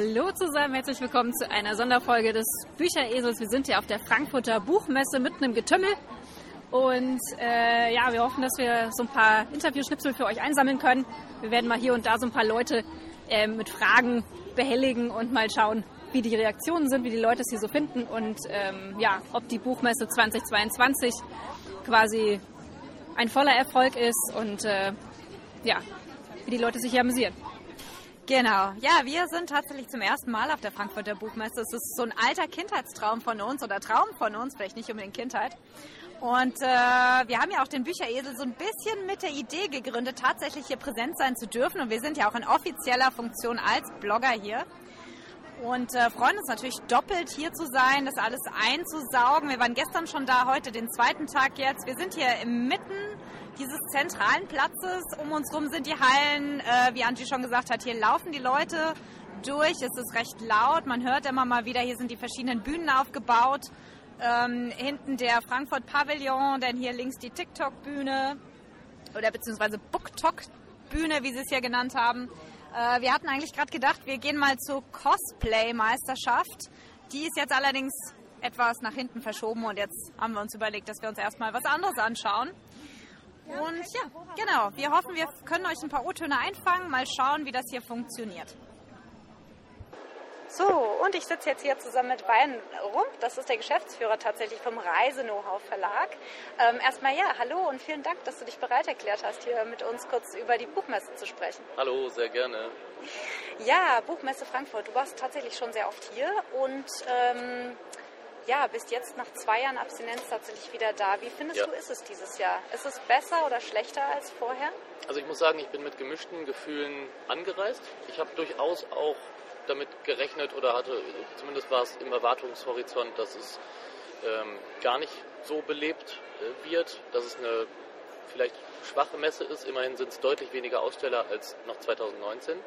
Hallo zusammen, herzlich willkommen zu einer Sonderfolge des Bücheresels. Wir sind hier auf der Frankfurter Buchmesse mitten im Getümmel. Und äh, ja, wir hoffen, dass wir so ein paar Interviewschnipsel für euch einsammeln können. Wir werden mal hier und da so ein paar Leute äh, mit Fragen behelligen und mal schauen, wie die Reaktionen sind, wie die Leute es hier so finden und ähm, ja, ob die Buchmesse 2022 quasi ein voller Erfolg ist und äh, ja, wie die Leute sich hier amüsieren. Genau. Ja, wir sind tatsächlich zum ersten Mal auf der Frankfurter Buchmesse. Es ist so ein alter Kindheitstraum von uns oder Traum von uns, vielleicht nicht unbedingt Kindheit. Und äh, wir haben ja auch den Bücheresel so ein bisschen mit der Idee gegründet, tatsächlich hier präsent sein zu dürfen. Und wir sind ja auch in offizieller Funktion als Blogger hier. Und äh, freuen uns natürlich doppelt hier zu sein, das alles einzusaugen. Wir waren gestern schon da, heute den zweiten Tag jetzt. Wir sind hier inmitten dieses zentralen Platzes. Um uns herum sind die Hallen. Äh, wie Angie schon gesagt hat, hier laufen die Leute durch. Es ist recht laut. Man hört immer mal wieder, hier sind die verschiedenen Bühnen aufgebaut. Ähm, hinten der Frankfurt Pavillon, dann hier links die TikTok-Bühne oder beziehungsweise BookTok-Bühne, wie sie es hier genannt haben. Äh, wir hatten eigentlich gerade gedacht, wir gehen mal zur Cosplay-Meisterschaft. Die ist jetzt allerdings etwas nach hinten verschoben und jetzt haben wir uns überlegt, dass wir uns erstmal was anderes anschauen. Und ja, genau. Wir hoffen, wir können euch ein paar O-Töne einfangen, mal schauen, wie das hier funktioniert. So, und ich sitze jetzt hier zusammen mit Bayern Rump. Das ist der Geschäftsführer tatsächlich vom Reise-Know-how Verlag. Ähm, erstmal ja, hallo und vielen Dank, dass du dich bereit erklärt hast, hier mit uns kurz über die Buchmesse zu sprechen. Hallo, sehr gerne. Ja, Buchmesse Frankfurt. Du warst tatsächlich schon sehr oft hier und ähm, ja, bist jetzt nach zwei Jahren Abstinenz tatsächlich wieder da. Wie findest ja. du, ist es dieses Jahr? Ist es besser oder schlechter als vorher? Also ich muss sagen, ich bin mit gemischten Gefühlen angereist. Ich habe durchaus auch damit gerechnet oder hatte, zumindest war es im Erwartungshorizont, dass es ähm, gar nicht so belebt äh, wird, dass es eine vielleicht schwache Messe ist. Immerhin sind es deutlich weniger Aussteller als noch 2019.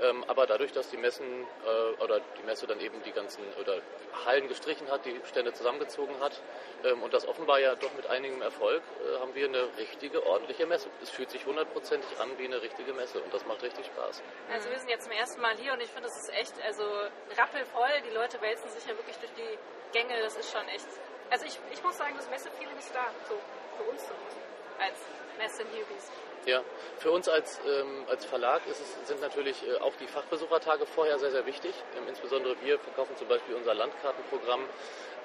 Ähm, aber dadurch, dass die Messen äh, oder die Messe dann eben die ganzen oder Hallen gestrichen hat, die Stände zusammengezogen hat ähm, und das offenbar ja doch mit einigem Erfolg, äh, haben wir eine richtige, ordentliche Messe. Es fühlt sich hundertprozentig an wie eine richtige Messe und das macht richtig Spaß. Also wir sind jetzt zum ersten Mal hier und ich finde, es ist echt also rappelvoll. Die Leute wälzen sich ja wirklich durch die Gänge. Das ist schon echt. Also ich, ich muss sagen, das Messe-Feeling ist da, so für uns zumindest, als Messe-Newbies. Ja, für uns als, ähm, als Verlag es, sind natürlich äh, auch die Fachbesuchertage vorher sehr, sehr wichtig. Ähm, insbesondere wir verkaufen zum Beispiel unser Landkartenprogramm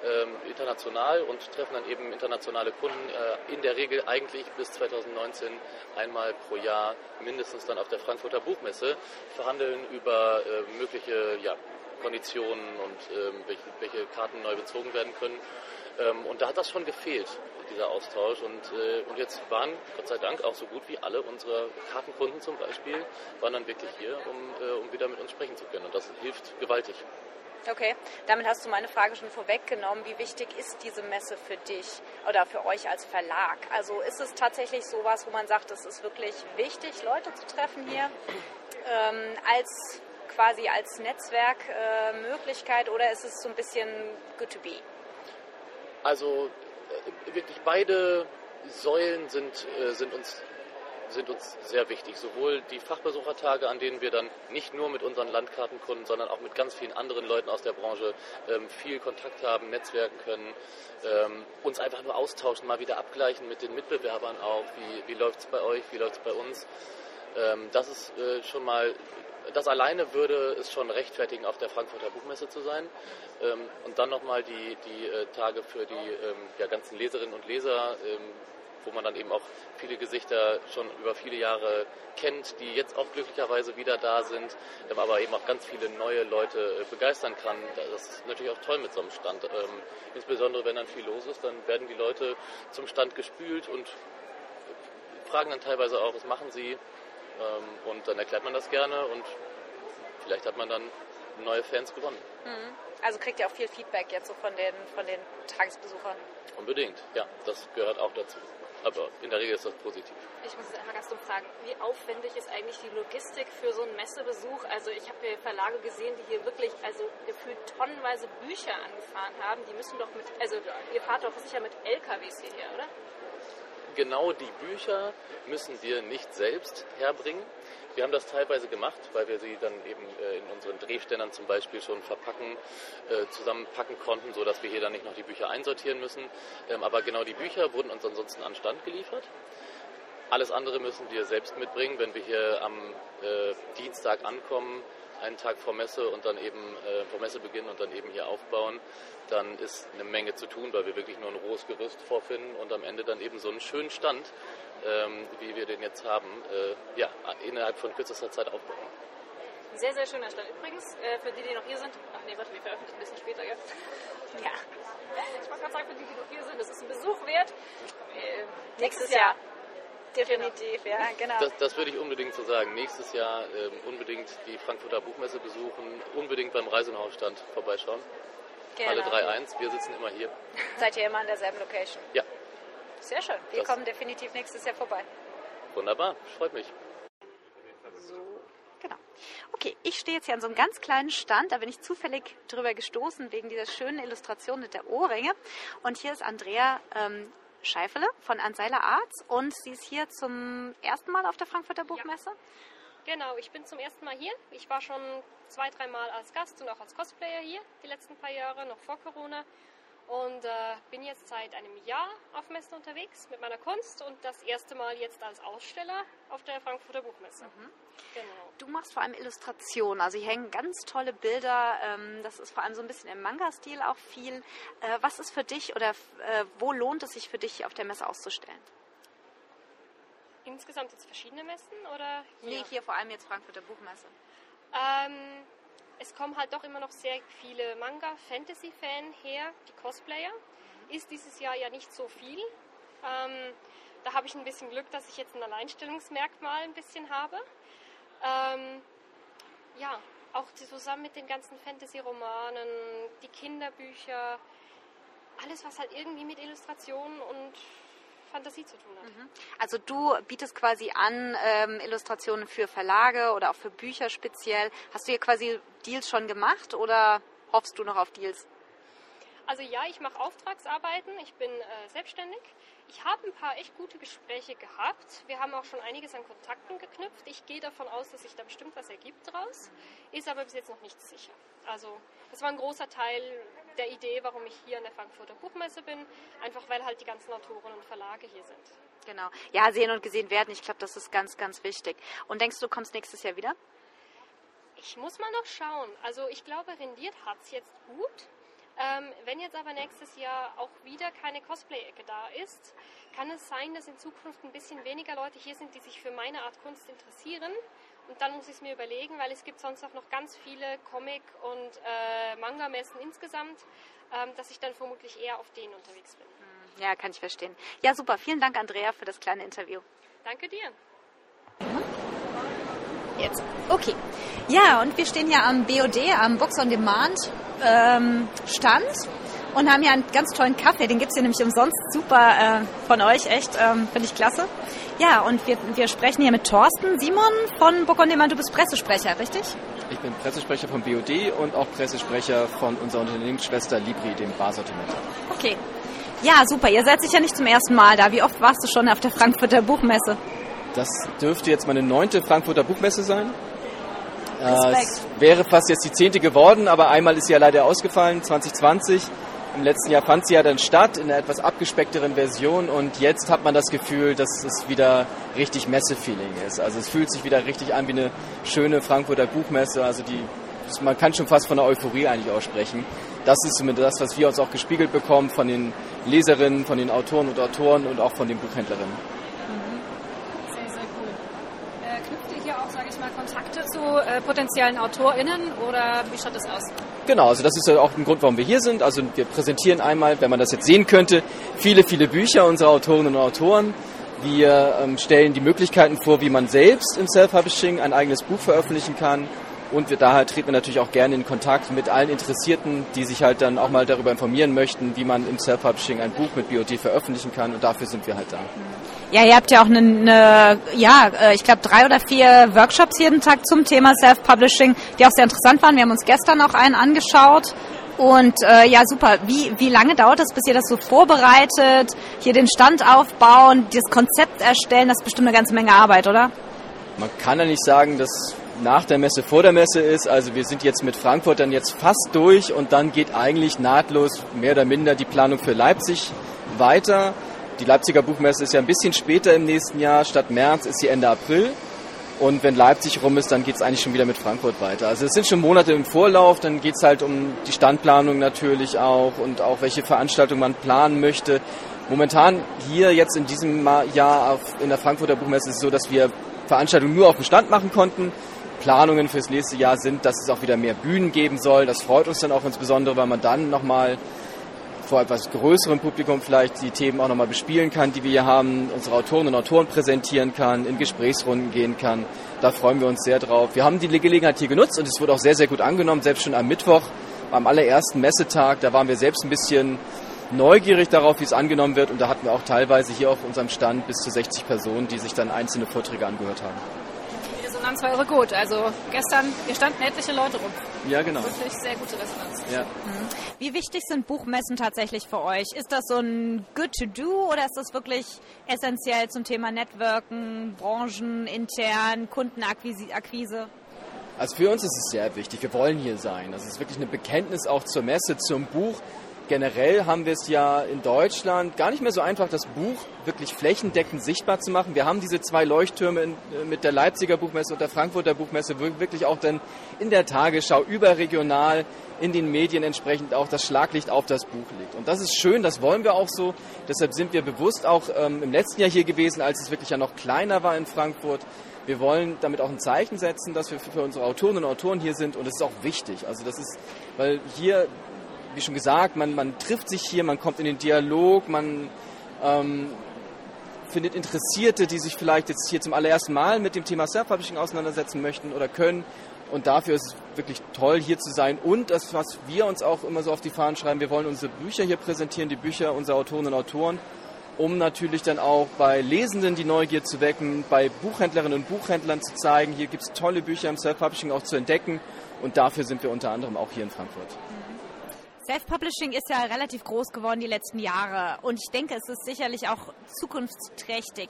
ähm, international und treffen dann eben internationale Kunden äh, in der Regel eigentlich bis 2019 einmal pro Jahr mindestens dann auf der Frankfurter Buchmesse, verhandeln über äh, mögliche ja, Konditionen und ähm, welche, welche Karten neu bezogen werden können. Ähm, und da hat das schon gefehlt, dieser Austausch. Und, äh, und jetzt waren, Gott sei Dank, auch so gut wie alle unserer Kartenkunden zum Beispiel, waren dann wirklich hier, um, äh, um wieder mit uns sprechen zu können. Und das hilft gewaltig. Okay, damit hast du meine Frage schon vorweggenommen. Wie wichtig ist diese Messe für dich oder für euch als Verlag? Also ist es tatsächlich sowas, wo man sagt, es ist wirklich wichtig, Leute zu treffen hier, ähm, als quasi als Netzwerkmöglichkeit äh, oder ist es so ein bisschen good to be? Also äh, wirklich beide Säulen sind, äh, sind, uns, sind uns sehr wichtig. Sowohl die Fachbesuchertage, an denen wir dann nicht nur mit unseren Landkartenkunden, sondern auch mit ganz vielen anderen Leuten aus der Branche ähm, viel Kontakt haben, netzwerken können, ähm, uns einfach nur austauschen, mal wieder abgleichen mit den Mitbewerbern auch. Wie, wie läuft es bei euch, wie läuft es bei uns? Ähm, das ist äh, schon mal das alleine würde es schon rechtfertigen, auf der Frankfurter Buchmesse zu sein. Ähm, und dann nochmal die, die äh, Tage für die ähm, ja, ganzen Leserinnen und Leser, ähm, wo man dann eben auch viele Gesichter schon über viele Jahre kennt, die jetzt auch glücklicherweise wieder da sind, aber eben auch ganz viele neue Leute äh, begeistern kann. Das ist natürlich auch toll mit so einem Stand. insbesondere wenn dann viel los ist, dann werden die Leute zum Stand gespült und fragen dann teilweise auch, was machen sie? Ähm, und dann erklärt man das gerne und vielleicht hat man dann neue Fans gewonnen. Mhm. Also kriegt ihr auch viel Feedback jetzt so von den, von den Tagesbesuchern? Unbedingt, ja, das gehört auch dazu. Aber in der Regel ist das positiv. Ich muss jetzt einmal ganz dumm fragen, wie aufwendig ist eigentlich die Logistik für so einen Messebesuch? Also ich habe hier Verlage gesehen, die hier wirklich also gefühlt tonnenweise Bücher angefahren haben. Die müssen doch mit, also ihr fahrt doch sicher mit LKWs hierher, oder? Genau die Bücher müssen wir nicht selbst herbringen. Wir haben das teilweise gemacht, weil wir sie dann eben äh, in unseren Drehständern zum Beispiel schon verpacken, äh, zusammenpacken konnten, sodass wir hier dann nicht noch die Bücher einsortieren müssen. Ähm, aber genau die Bücher wurden uns ansonsten an Stand geliefert. Alles andere müssen wir selbst mitbringen, wenn wir hier am äh, Dienstag ankommen, einen Tag vor Messe und dann eben äh, vor Messebeginn und dann eben hier aufbauen, dann ist eine Menge zu tun, weil wir wirklich nur ein rohes Gerüst vorfinden und am Ende dann eben so einen schönen Stand, ähm, wie wir den jetzt haben, äh, ja, innerhalb von kürzester Zeit aufbauen. Sehr, sehr schöner Stand. Übrigens, äh, für die, die noch hier sind, ach nee, warte, wir veröffentlichen ein bisschen später jetzt. Ja. Ich wollte gerade sagen, für die, die noch hier sind, das ist ein Besuch wert. Äh, nächstes Jahr. Definitiv, ja, genau. Das, das, würde ich unbedingt so sagen. Nächstes Jahr ähm, unbedingt die Frankfurter Buchmesse besuchen, unbedingt beim Reisenhausstand vorbeischauen. Genau. Alle 3.1, wir sitzen immer hier. Seid ihr immer an derselben Location? Ja. Sehr schön. Wir das kommen definitiv nächstes Jahr vorbei. Wunderbar, freut mich. So, genau. Okay, ich stehe jetzt hier an so einem ganz kleinen Stand, da bin ich zufällig drüber gestoßen wegen dieser schönen Illustration mit der Ohrringe. Und hier ist Andrea ähm, Scheifele von Anseiler Arts und sie ist hier zum ersten Mal auf der Frankfurter Buchmesse. Ja. Genau, ich bin zum ersten Mal hier. Ich war schon zwei, dreimal als Gast und auch als Cosplayer hier, die letzten paar Jahre, noch vor Corona und äh, bin jetzt seit einem Jahr auf Messen unterwegs mit meiner Kunst und das erste Mal jetzt als Aussteller auf der Frankfurter Buchmesse. Mhm. Genau. Du machst vor allem Illustrationen, also hier hängen ganz tolle Bilder. Ähm, das ist vor allem so ein bisschen im Manga-Stil auch viel. Äh, was ist für dich oder äh, wo lohnt es sich für dich auf der Messe auszustellen? Insgesamt jetzt verschiedene Messen oder? Hier? Nee, hier vor allem jetzt Frankfurter Buchmesse. Ähm, es kommen halt doch immer noch sehr viele Manga-Fantasy-Fan her, die Cosplayer. Ist dieses Jahr ja nicht so viel. Ähm, da habe ich ein bisschen Glück, dass ich jetzt ein Alleinstellungsmerkmal ein bisschen habe. Ähm, ja, auch zusammen mit den ganzen Fantasy-Romanen, die Kinderbücher, alles, was halt irgendwie mit Illustrationen und Fantasie zu tun hat. Mhm. Also du bietest quasi an ähm, Illustrationen für Verlage oder auch für Bücher speziell. Hast du hier quasi Deals schon gemacht oder hoffst du noch auf Deals? Also ja, ich mache Auftragsarbeiten, ich bin äh, selbstständig. Ich habe ein paar echt gute Gespräche gehabt. Wir haben auch schon einiges an Kontakten geknüpft. Ich gehe davon aus, dass sich da bestimmt was ergibt draus, ist aber bis jetzt noch nicht sicher. Also das war ein großer Teil der Idee, warum ich hier an der Frankfurter Buchmesse bin, einfach weil halt die ganzen Autoren und Verlage hier sind. Genau. Ja, sehen und gesehen werden. Ich glaube, das ist ganz, ganz wichtig. Und denkst du, du kommst nächstes Jahr wieder? Ich muss mal noch schauen. Also ich glaube, rendiert hat es jetzt gut. Ähm, wenn jetzt aber nächstes Jahr auch wieder keine Cosplay-Ecke da ist, kann es sein, dass in Zukunft ein bisschen weniger Leute hier sind, die sich für meine Art Kunst interessieren. Und dann muss ich es mir überlegen, weil es gibt sonst auch noch ganz viele Comic- und äh, Manga-Messen insgesamt, ähm, dass ich dann vermutlich eher auf denen unterwegs bin. Hm, ja, kann ich verstehen. Ja, super. Vielen Dank, Andrea, für das kleine Interview. Danke dir. Jetzt. Okay. Ja, und wir stehen hier am BOD, am Box on Demand ähm, Stand und haben hier einen ganz tollen Kaffee. Den gibt es hier nämlich umsonst. Super äh, von euch, echt. Ähm, Finde ich klasse. Ja, und wir, wir sprechen hier mit Thorsten Simon von Book on Demand. Du bist Pressesprecher, richtig? Ich bin Pressesprecher vom BOD und auch Pressesprecher von unserer Unternehmensschwester Libri, dem Barsortiment. Okay. Ja, super. Ihr seid sicher nicht zum ersten Mal da. Wie oft warst du schon auf der Frankfurter Buchmesse? Das dürfte jetzt meine neunte Frankfurter Buchmesse sein. Respekt. Es wäre fast jetzt die zehnte geworden, aber einmal ist sie ja leider ausgefallen, 2020. Im letzten Jahr fand sie ja dann statt in einer etwas abgespeckteren Version und jetzt hat man das Gefühl, dass es wieder richtig Messe-Feeling ist. Also es fühlt sich wieder richtig an wie eine schöne Frankfurter Buchmesse. Also die, man kann schon fast von der Euphorie eigentlich aussprechen. Das ist zumindest das, was wir uns auch gespiegelt bekommen von den Leserinnen, von den Autoren und Autoren und auch von den Buchhändlerinnen. Kontakte zu äh, potenziellen AutorInnen oder wie schaut das aus? Genau, also das ist auch ein Grund, warum wir hier sind. Also wir präsentieren einmal, wenn man das jetzt sehen könnte, viele, viele Bücher unserer Autorinnen und Autoren. Wir ähm, stellen die Möglichkeiten vor, wie man selbst im Self-Publishing ein eigenes Buch veröffentlichen kann. Und wir, daher treten wir natürlich auch gerne in Kontakt mit allen Interessierten, die sich halt dann auch mal darüber informieren möchten, wie man im Self-Publishing ein Buch mit BOD veröffentlichen kann. Und dafür sind wir halt da. Ja, ihr habt ja auch eine, eine ja, äh, ich glaube drei oder vier Workshops jeden Tag zum Thema Self-Publishing, die auch sehr interessant waren. Wir haben uns gestern auch einen angeschaut Und äh, ja, super. Wie, wie lange dauert es, bis ihr das so vorbereitet, hier den Stand aufbauen, das Konzept erstellen? Das ist bestimmt eine ganze Menge Arbeit, oder? Man kann ja nicht sagen, dass nach der Messe vor der Messe ist. Also wir sind jetzt mit Frankfurt dann jetzt fast durch und dann geht eigentlich nahtlos mehr oder minder die Planung für Leipzig weiter. Die Leipziger Buchmesse ist ja ein bisschen später im nächsten Jahr. Statt März ist sie Ende April. Und wenn Leipzig rum ist, dann geht es eigentlich schon wieder mit Frankfurt weiter. Also es sind schon Monate im Vorlauf, dann geht es halt um die Standplanung natürlich auch und auch welche Veranstaltungen man planen möchte. Momentan hier jetzt in diesem Jahr auf, in der Frankfurter Buchmesse ist es so, dass wir Veranstaltungen nur auf dem Stand machen konnten. Planungen fürs nächste Jahr sind, dass es auch wieder mehr Bühnen geben soll. Das freut uns dann auch insbesondere, weil man dann nochmal vor etwas größerem Publikum vielleicht die Themen auch nochmal bespielen kann, die wir hier haben, unsere Autoren und Autoren präsentieren kann, in Gesprächsrunden gehen kann. Da freuen wir uns sehr drauf. Wir haben die Gelegenheit hier genutzt und es wurde auch sehr, sehr gut angenommen, selbst schon am Mittwoch, am allerersten Messetag. Da waren wir selbst ein bisschen neugierig darauf, wie es angenommen wird und da hatten wir auch teilweise hier auf unserem Stand bis zu 60 Personen, die sich dann einzelne Vorträge angehört haben. Resonanz war irre gut. Also gestern, hier standen etliche Leute rum. Ja, genau. Wirklich sehr gute Resonanz. Ja. Mhm. Wie wichtig sind Buchmessen tatsächlich für euch? Ist das so ein Good to Do oder ist das wirklich essentiell zum Thema Networken, Branchen, intern, Kundenakquise? Also für uns ist es sehr wichtig. Wir wollen hier sein. Das ist wirklich ein Bekenntnis auch zur Messe, zum Buch generell haben wir es ja in Deutschland gar nicht mehr so einfach, das Buch wirklich flächendeckend sichtbar zu machen. Wir haben diese zwei Leuchttürme äh, mit der Leipziger Buchmesse und der Frankfurter Buchmesse wirklich auch dann in der Tagesschau überregional in den Medien entsprechend auch das Schlaglicht auf das Buch legt. Und das ist schön, das wollen wir auch so. Deshalb sind wir bewusst auch ähm, im letzten Jahr hier gewesen, als es wirklich ja noch kleiner war in Frankfurt. Wir wollen damit auch ein Zeichen setzen, dass wir für unsere Autorinnen und Autoren hier sind und es ist auch wichtig. Also das ist, weil hier wie schon gesagt, man, man trifft sich hier, man kommt in den Dialog, man ähm, findet Interessierte, die sich vielleicht jetzt hier zum allerersten Mal mit dem Thema Self-Publishing auseinandersetzen möchten oder können. Und dafür ist es wirklich toll, hier zu sein. Und das, was wir uns auch immer so auf die Fahnen schreiben, wir wollen unsere Bücher hier präsentieren, die Bücher unserer Autorinnen und Autoren, um natürlich dann auch bei Lesenden die Neugier zu wecken, bei Buchhändlerinnen und Buchhändlern zu zeigen, hier gibt es tolle Bücher im Self-Publishing auch zu entdecken. Und dafür sind wir unter anderem auch hier in Frankfurt. Self-Publishing ist ja relativ groß geworden die letzten Jahre und ich denke, es ist sicherlich auch zukunftsträchtig.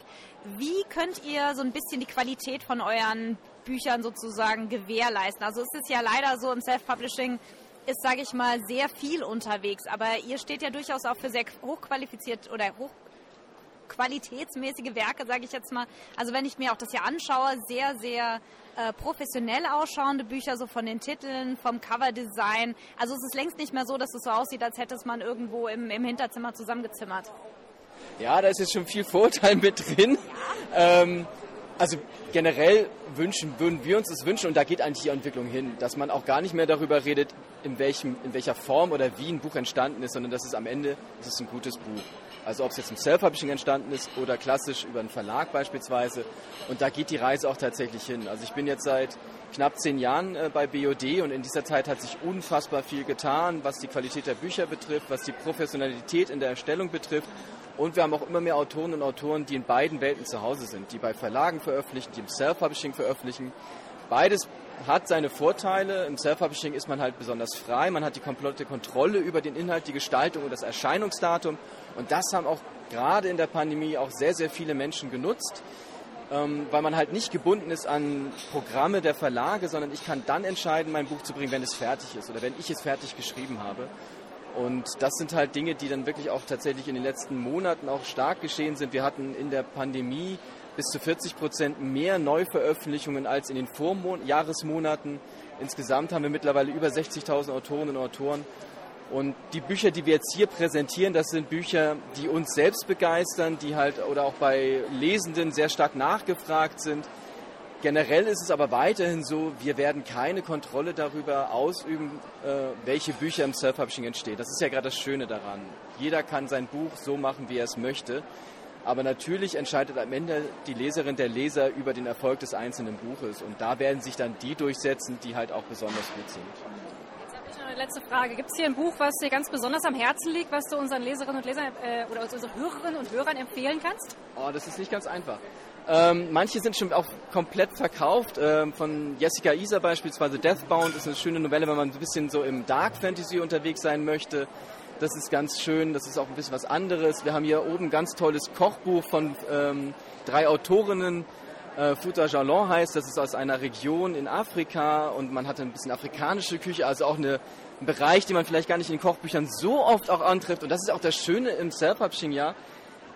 Wie könnt ihr so ein bisschen die Qualität von euren Büchern sozusagen gewährleisten? Also es ist ja leider so im Self-Publishing ist, sage ich mal, sehr viel unterwegs, aber ihr steht ja durchaus auch für sehr hochqualifiziert oder hoch qualitätsmäßige Werke, sage ich jetzt mal. Also wenn ich mir auch das hier anschaue, sehr, sehr äh, professionell ausschauende Bücher, so von den Titeln, vom Coverdesign. Also es ist längst nicht mehr so, dass es so aussieht, als hätte es man irgendwo im, im Hinterzimmer zusammengezimmert. Ja, da ist jetzt schon viel Vorteil mit drin. Ja. Ähm, also generell wünschen, würden wir uns das wünschen und da geht eigentlich die Entwicklung hin, dass man auch gar nicht mehr darüber redet, in, welchem, in welcher Form oder wie ein Buch entstanden ist, sondern dass es am Ende ist ein gutes Buch. Also ob es jetzt im Self-Publishing entstanden ist oder klassisch über einen Verlag beispielsweise. Und da geht die Reise auch tatsächlich hin. Also ich bin jetzt seit knapp zehn Jahren äh, bei BOD und in dieser Zeit hat sich unfassbar viel getan, was die Qualität der Bücher betrifft, was die Professionalität in der Erstellung betrifft. Und wir haben auch immer mehr Autoren und Autoren, die in beiden Welten zu Hause sind, die bei Verlagen veröffentlichen, die im Self-Publishing veröffentlichen. Beides hat seine Vorteile. Im Self-Publishing ist man halt besonders frei. Man hat die komplette Kontrolle über den Inhalt, die Gestaltung und das Erscheinungsdatum. Und das haben auch gerade in der Pandemie auch sehr, sehr viele Menschen genutzt, ähm, weil man halt nicht gebunden ist an Programme der Verlage, sondern ich kann dann entscheiden, mein Buch zu bringen, wenn es fertig ist oder wenn ich es fertig geschrieben habe. Und das sind halt Dinge, die dann wirklich auch tatsächlich in den letzten Monaten auch stark geschehen sind. Wir hatten in der Pandemie bis zu 40 Prozent mehr Neuveröffentlichungen als in den Vorjahresmonaten. Insgesamt haben wir mittlerweile über 60.000 Autorinnen und Autoren. Und die Bücher, die wir jetzt hier präsentieren, das sind Bücher, die uns selbst begeistern, die halt oder auch bei Lesenden sehr stark nachgefragt sind. Generell ist es aber weiterhin so, wir werden keine Kontrolle darüber ausüben, äh, welche Bücher im Self-Publishing entstehen. Das ist ja gerade das Schöne daran. Jeder kann sein Buch so machen, wie er es möchte. Aber natürlich entscheidet am Ende die Leserin, der Leser über den Erfolg des einzelnen Buches. Und da werden sich dann die durchsetzen, die halt auch besonders gut sind. Jetzt habe ich noch eine letzte Frage. Gibt es hier ein Buch, was dir ganz besonders am Herzen liegt, was du unseren Leserinnen und Lesern äh, oder unseren Hörerinnen und Hörern empfehlen kannst? Oh, das ist nicht ganz einfach. Ähm, manche sind schon auch komplett verkauft. Ähm, von Jessica Isa beispielsweise Deathbound ist eine schöne Novelle, wenn man ein bisschen so im Dark Fantasy unterwegs sein möchte. Das ist ganz schön, das ist auch ein bisschen was anderes. Wir haben hier oben ein ganz tolles Kochbuch von ähm, drei Autorinnen. Äh, Futa Jalon heißt, das ist aus einer Region in Afrika und man hat ein bisschen afrikanische Küche, also auch eine, ein Bereich, den man vielleicht gar nicht in den Kochbüchern so oft auch antrifft. Und das ist auch das Schöne im Self-Publishing-Jahr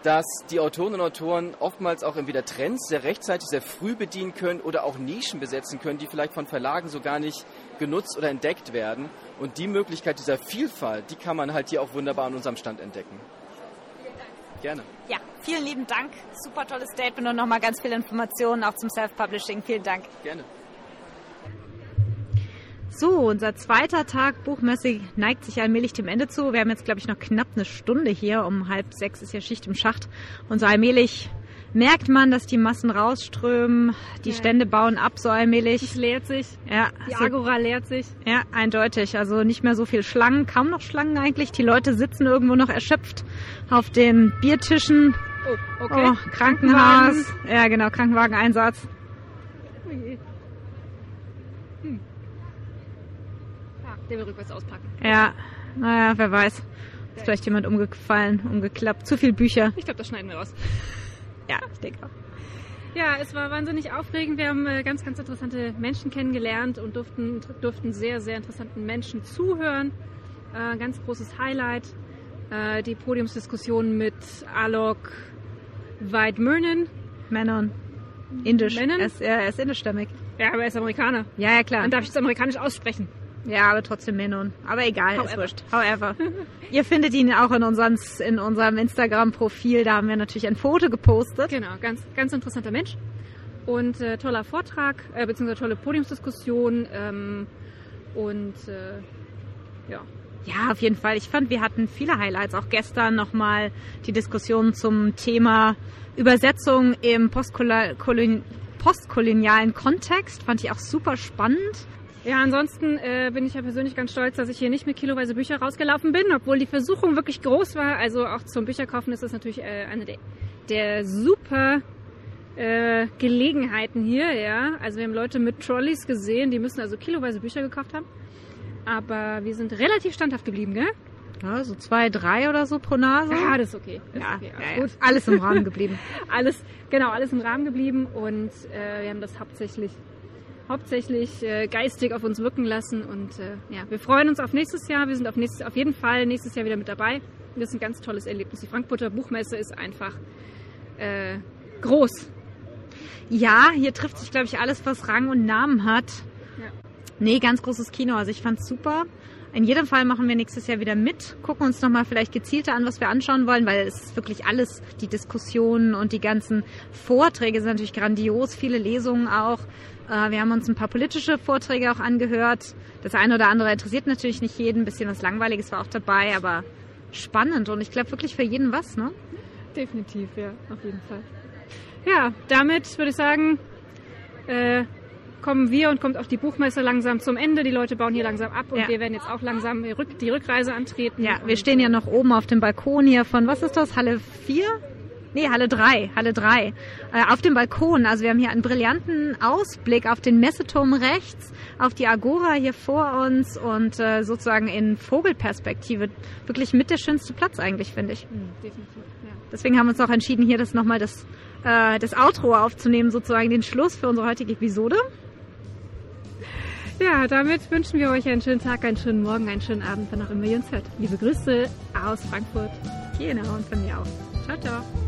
dass die Autorinnen und Autoren oftmals auch entweder Trends sehr rechtzeitig, sehr früh bedienen können oder auch Nischen besetzen können, die vielleicht von Verlagen so gar nicht genutzt oder entdeckt werden. Und die Möglichkeit dieser Vielfalt, die kann man halt hier auch wunderbar an unserem Stand entdecken. Gerne. Ja, vielen lieben Dank. Super tolles Statement und nochmal ganz viele Informationen auch zum Self-Publishing. Vielen Dank. Gerne. So, unser zweiter Tag Buchmesse neigt sich allmählich dem Ende zu. Wir haben jetzt, glaube ich, noch knapp eine Stunde hier. Um halb sechs ist ja Schicht im Schacht. Und so allmählich merkt man, dass die Massen rausströmen. Die ja. Stände bauen ab, so allmählich. Es leert sich. Ja. Die Agora leert sich. Ja, eindeutig. Also nicht mehr so viel Schlangen, kaum noch Schlangen eigentlich. Die Leute sitzen irgendwo noch erschöpft auf den Biertischen. Oh, okay. Oh, Krankenhaus. Ja, genau, Krankenwageneinsatz. Oh je. Der will rückwärts auspacken. Ja, naja, wer weiß. Ist vielleicht jemand umgefallen, umgeklappt. Zu viele Bücher. Ich glaube, das schneiden wir raus. Ja, ich denke auch. Ja, es war wahnsinnig aufregend. Wir haben äh, ganz, ganz interessante Menschen kennengelernt und durften, durften sehr, sehr interessanten Menschen zuhören. Äh, ganz großes Highlight. Äh, die Podiumsdiskussion mit Alok Weidmürnen. Menon. Indisch. Menon? Er ist, er ist indischstämmig. Ja, aber er ist Amerikaner. Ja, ja, klar. Dann darf ich es amerikanisch aussprechen. Ja, aber trotzdem Menon. Aber egal, However. ist wurscht. However. Ihr findet ihn auch in, unseren, in unserem Instagram-Profil. Da haben wir natürlich ein Foto gepostet. Genau, ganz, ganz interessanter Mensch. Und äh, toller Vortrag, äh, beziehungsweise tolle Podiumsdiskussion. Ähm, und äh, ja. Ja, auf jeden Fall. Ich fand, wir hatten viele Highlights. Auch gestern nochmal die Diskussion zum Thema Übersetzung im postkolonialen Kontext. Fand ich auch super spannend. Ja, ansonsten äh, bin ich ja persönlich ganz stolz, dass ich hier nicht mit kiloweise Bücher rausgelaufen bin, obwohl die Versuchung wirklich groß war. Also auch zum Bücherkaufen ist das natürlich äh, eine der, der super äh, Gelegenheiten hier, ja. Also wir haben Leute mit Trolleys gesehen, die müssen also kiloweise Bücher gekauft haben. Aber wir sind relativ standhaft geblieben, gell? Ja, so zwei, drei oder so pro Nase. Ja, das ist okay. Das ja, ist okay. Ja, gut. Alles im Rahmen geblieben. alles, genau, alles im Rahmen geblieben und äh, wir haben das hauptsächlich hauptsächlich äh, geistig auf uns wirken lassen. Und äh, ja, wir freuen uns auf nächstes Jahr. Wir sind auf, nächstes, auf jeden Fall nächstes Jahr wieder mit dabei. Das ist ein ganz tolles Erlebnis. Die Frankfurter Buchmesse ist einfach äh, groß. Ja, hier trifft sich, glaube ich, alles, was Rang und Namen hat. Ja. Nee, ganz großes Kino. Also ich fand's super. In jedem Fall machen wir nächstes Jahr wieder mit, gucken uns nochmal vielleicht gezielter an, was wir anschauen wollen, weil es ist wirklich alles, die Diskussionen und die ganzen Vorträge sind natürlich grandios, viele Lesungen auch. Äh, wir haben uns ein paar politische Vorträge auch angehört. Das eine oder andere interessiert natürlich nicht jeden. Ein bisschen was Langweiliges war auch dabei, aber spannend und ich glaube wirklich für jeden was, ne? Definitiv, ja, auf jeden Fall. Ja, damit würde ich sagen, äh, kommen wir und kommt auch die Buchmesse langsam zum Ende. Die Leute bauen hier langsam ab und Ja. wir werden jetzt auch langsam die, Rück die Rückreise antreten. Ja, wir stehen ja noch oben auf dem Balkon hier von, was ist das, Halle 4? Nee, Halle 3, Halle 3. Äh, auf dem Balkon, also wir haben hier einen brillanten Ausblick auf den Messeturm rechts, auf die Agora hier vor uns und äh, sozusagen in Vogelperspektive. Wirklich mit der schönste Platz eigentlich, finde ich. mh, Definitiv, ja. Deswegen haben wir uns auch entschieden, hier das nochmal das, äh, das Outro aufzunehmen, sozusagen den Schluss für unsere heutige Episode. Ja, damit wünschen wir euch einen schönen Tag, einen schönen Morgen, einen schönen Abend, wann auch immer ihr uns hört. Liebe Grüße aus Frankfurt. Genau, und von mir auch. Ciao, ciao.